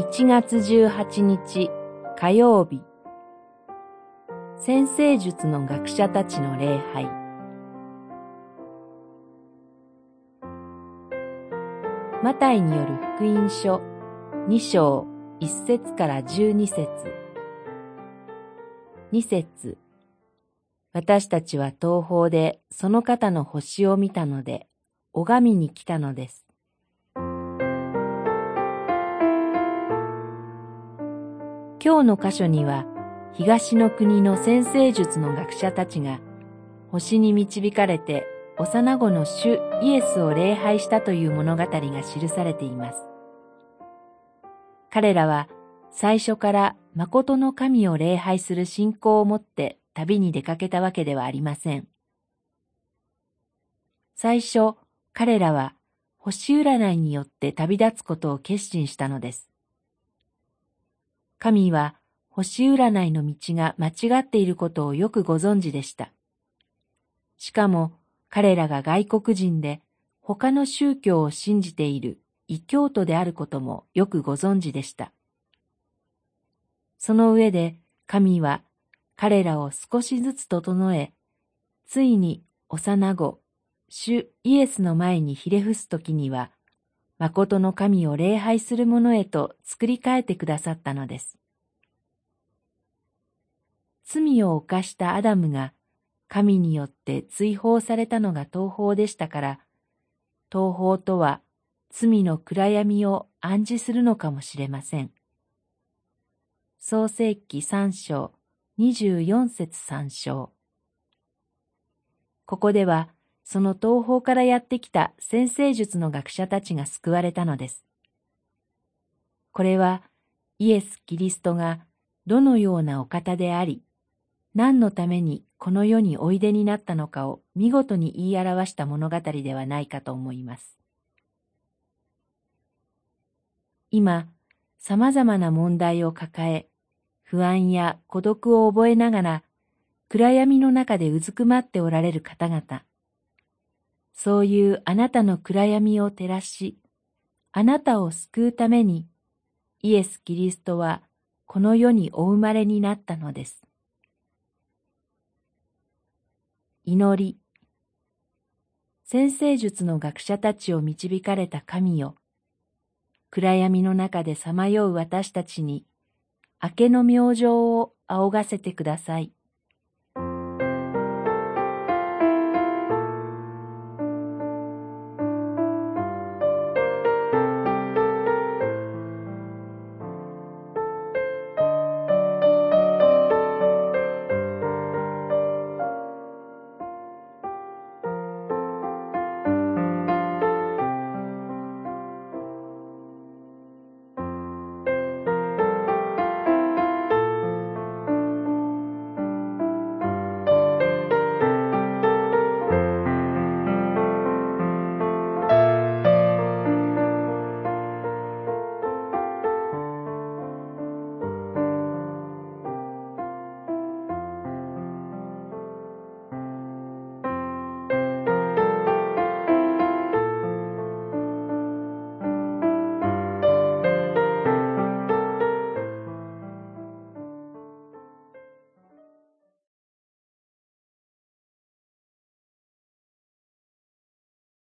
1月18日火曜日先生術の学者たちの礼拝。マタイによる福音書2章1節から12節。2節。私たちは東方でその方の星を見たので拝みに来たのです。今日の箇所には、東の国の先生術の学者たちが、星に導かれて幼子の主イエスを礼拝したという物語が記されています。彼らは最初から誠の神を礼拝する信仰を持って旅に出かけたわけではありません。最初、彼らは星占いによって旅立つことを決心したのです。神は星占いの道が間違っていることをよくご存知でした。しかも彼らが外国人で他の宗教を信じている異教徒であることもよくご存知でした。その上で神は彼らを少しずつ整え、ついに幼子、主イエスの前にひれ伏すときには、誠の神を礼拝する者へと作り変えてくださったのです。罪を犯したアダムが神によって追放されたのが東方でしたから、東方とは罪の暗闇を暗示するのかもしれません。創世記三章二十四節三章ここではその東方からやってきた先生術の学者たちが救われたのです。これはイエス・キリストがどのようなお方であり、何のためにこの世においでになったのかを見事に言い表した物語ではないかと思います。今、様々な問題を抱え、不安や孤独を覚えながら、暗闇の中でうずくまっておられる方々、そういうあなたの暗闇を照らし、あなたを救うために、イエス・キリストはこの世にお生まれになったのです。祈り。先生術の学者たちを導かれた神よ。暗闇の中でさまよう私たちに、明けの明星を仰がせてください。